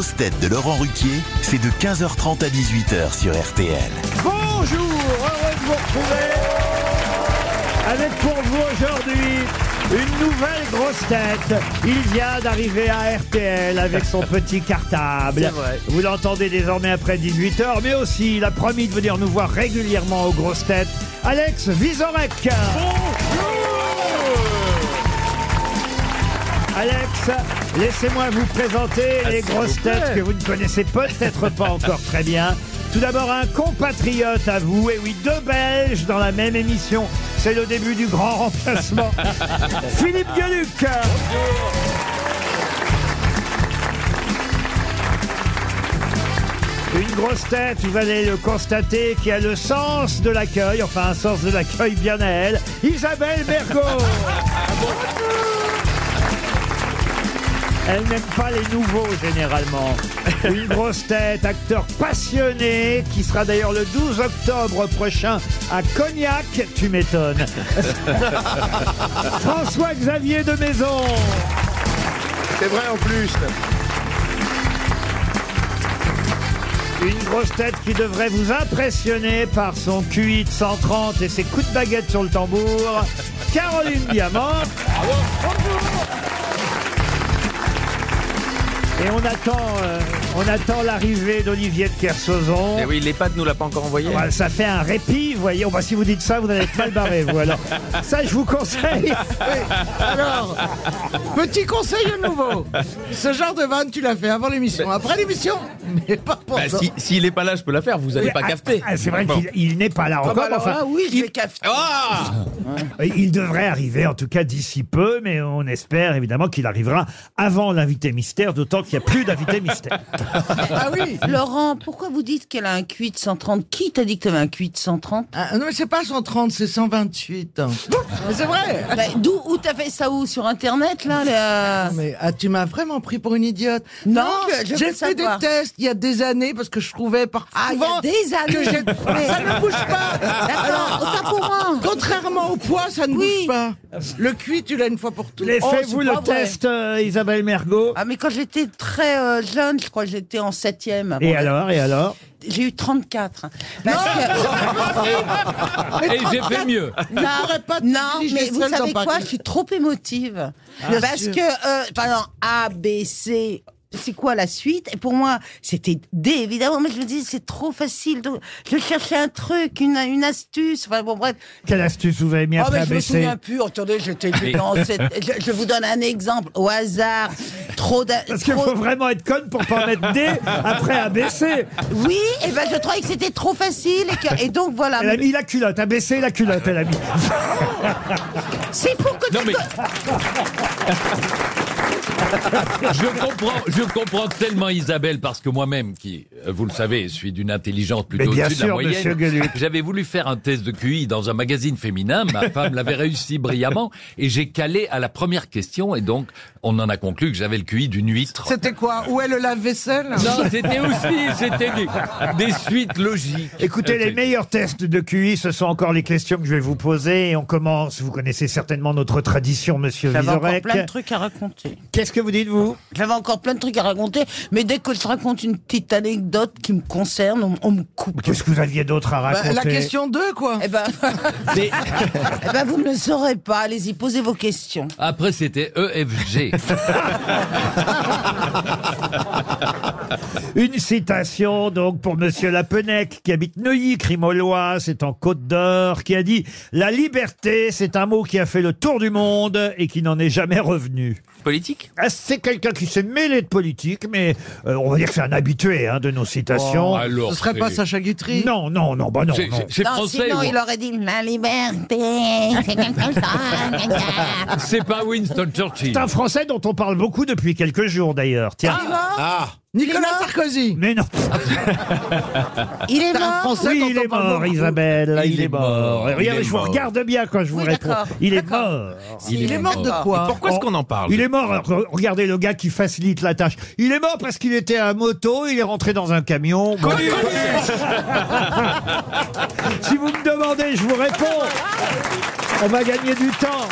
grosses têtes de Laurent Ruquier, c'est de 15h30 à 18h sur RTL. Bonjour, heureux de vous retrouver avec pour vous aujourd'hui une nouvelle grosse tête. Il vient d'arriver à RTL avec son petit cartable. Vous l'entendez désormais après 18h, mais aussi il a promis de venir nous voir régulièrement aux grosses têtes. Alex Vizorek. Alex, laissez-moi vous présenter les grosses têtes que vous ne connaissez peut-être pas encore très bien. Tout d'abord, un compatriote à vous, et oui, deux Belges dans la même émission. C'est le début du grand remplacement. Philippe Gueluc. Une grosse tête, vous allez le constater, qui a le sens de l'accueil, enfin un sens de l'accueil bien à elle, Isabelle Bergot. Elle n'aime pas les nouveaux généralement. Une grosse tête, acteur passionné, qui sera d'ailleurs le 12 octobre prochain à Cognac, tu m'étonnes. François-Xavier de Maison. C'est vrai en plus. Une grosse tête qui devrait vous impressionner par son QI de 130 et ses coups de baguette sur le tambour. Caroline Diamant. Et on attend, euh, on attend l'arrivée d'Olivier de Kersauzon. Eh oui, l'EHPAD nous l'a pas encore envoyé. Ça fait un répit, vous voyez. Oh, bah, si vous dites ça, vous allez être mal barré, vous. Alors, ça, je vous conseille. Alors, petit conseil nouveau. Ce genre de vanne, tu l'as fait avant l'émission. Après l'émission, mais pas pour Bah, ça. si- S'il est pas là, je peux la faire. Vous allez pas Ah, capter. ah, c'est vrai Bon. qu'il il n'est pas là Ah bah encore. enfin, là, oui, je il- vais cafeter. Ah Il devrait arriver, en tout cas d'ici peu, mais on espère évidemment qu'il arrivera avant l'invité mystère, d'autant qu'il n'y a plus d'invité mystère. Ah oui. Laurent, pourquoi vous dites qu'elle a un QI de 130 Qui t'a dit que tu avais un QI de 130 Ah, non, mais c'est pas 130, c'est 128. Mais c'est vrai. Bah, D'où où t'as fait ça où? Sur Internet là Mais ah, tu m'as vraiment pris pour une idiote. Non, j'ai fait des tests il y a des années parce que je trouvais par Ah, il y souvent a des années. que ça ne bouge pas. D'accord, moi. Contrairement au poids, ça ne Oui. bouge pas. Le cuit, tu l'as une fois pour toutes. Les Oh, Faites-vous c'est le pas test, euh, Isabelle Mergot Ah mais quand j'étais très euh, jeune, je crois que j'étais en septième. Et Bon, alors, et alors J'ai eu 34. Parce que- Et j'ai fait mieux. non, pas non, mais vous savez dans quoi Paris. Je suis trop émotive. parce sûr. que, euh, par exemple, A, B, C... C'est quoi la suite? Et pour moi, c'était D, évidemment. Mais je me dis, c'est trop facile. Donc, je cherchais un truc, une, une astuce. Enfin, bon, bref. Quelle astuce vous avez mis Oh, après mais je me souviens plus. Attendez, j'étais dans cette... je, je vous donne un exemple au hasard. Trop d'a- Parce qu'il trop- faut vraiment être conne pour pas mettre D après ABC. Oui, et ben je trouvais que c'était trop facile et, que- et donc voilà. Elle a mis la culotte, ABC la culotte, elle a mis. C'est pour que Non tu mais. Je comprends, je comprends tellement Isabelle parce que moi-même, qui, vous le savez, suis d'une intelligence plutôt au-dessus de la moyenne. J'avais voulu faire un test de QI dans un magazine féminin. Ma femme l'avait réussi brillamment et j'ai calé à la première question et donc on en a conclu que j'avais le QI d'une huître. C'était quoi? Où est le lave-vaisselle? Non, c'était aussi, c'était des, des suites logiques. Écoutez, les meilleurs tests de QI, ce sont encore les questions que je vais vous poser. Et on commence, vous connaissez certainement notre tradition, monsieur J'avais encore plein de trucs à raconter. Qu'est-ce que vous dites, vous? J'avais encore plein de trucs à raconter, mais dès que je raconte une petite anecdote qui me concerne, on, on me coupe. Qu'est-ce que vous aviez d'autre à Bah, raconter La question 2, quoi. Eh ben, Mais eh ben, vous ne le saurez pas. Allez-y, posez vos questions. après, c'était EFG. Une citation donc pour Monsieur Lapenec qui habite Neuilly, Crimolois, c'est en Côte d'Or, qui a dit La liberté, c'est un mot qui a fait le tour du monde et qui n'en est jamais revenu. Politique? Ah, c'est quelqu'un qui s'est mêlé de politique, mais euh, on va dire que c'est un habitué hein, de nos citations. Alors, Ce serait pas c'est- Sacha Guitry? Non, non, non, bah non. C'est non. c'est- c'est Non, français. sinon, ou- il aurait dit la liberté, c'est quelque chose. gna, gna. C'est pas Winston Churchill. C'est un Français dont on parle beaucoup depuis quelques jours d'ailleurs. Tiens. Est mort Nicolas Sarkozy. Mais non. Il est mort Français Oui, il on est parle mort, beaucoup. Isabelle. Il, Il est mort. Regardez, est je vous mort. regarde bien quand je vous Oui, réponds. d'accord. Il est mort. Il est mort de quoi Pourquoi est-ce qu'on en parle Il est mort. re- Regardez le gars qui facilite la tâche. Il est mort parce qu'il était à moto, il est rentré dans un camion. Bon. si vous me demandez, je vous réponds. On va gagner du temps.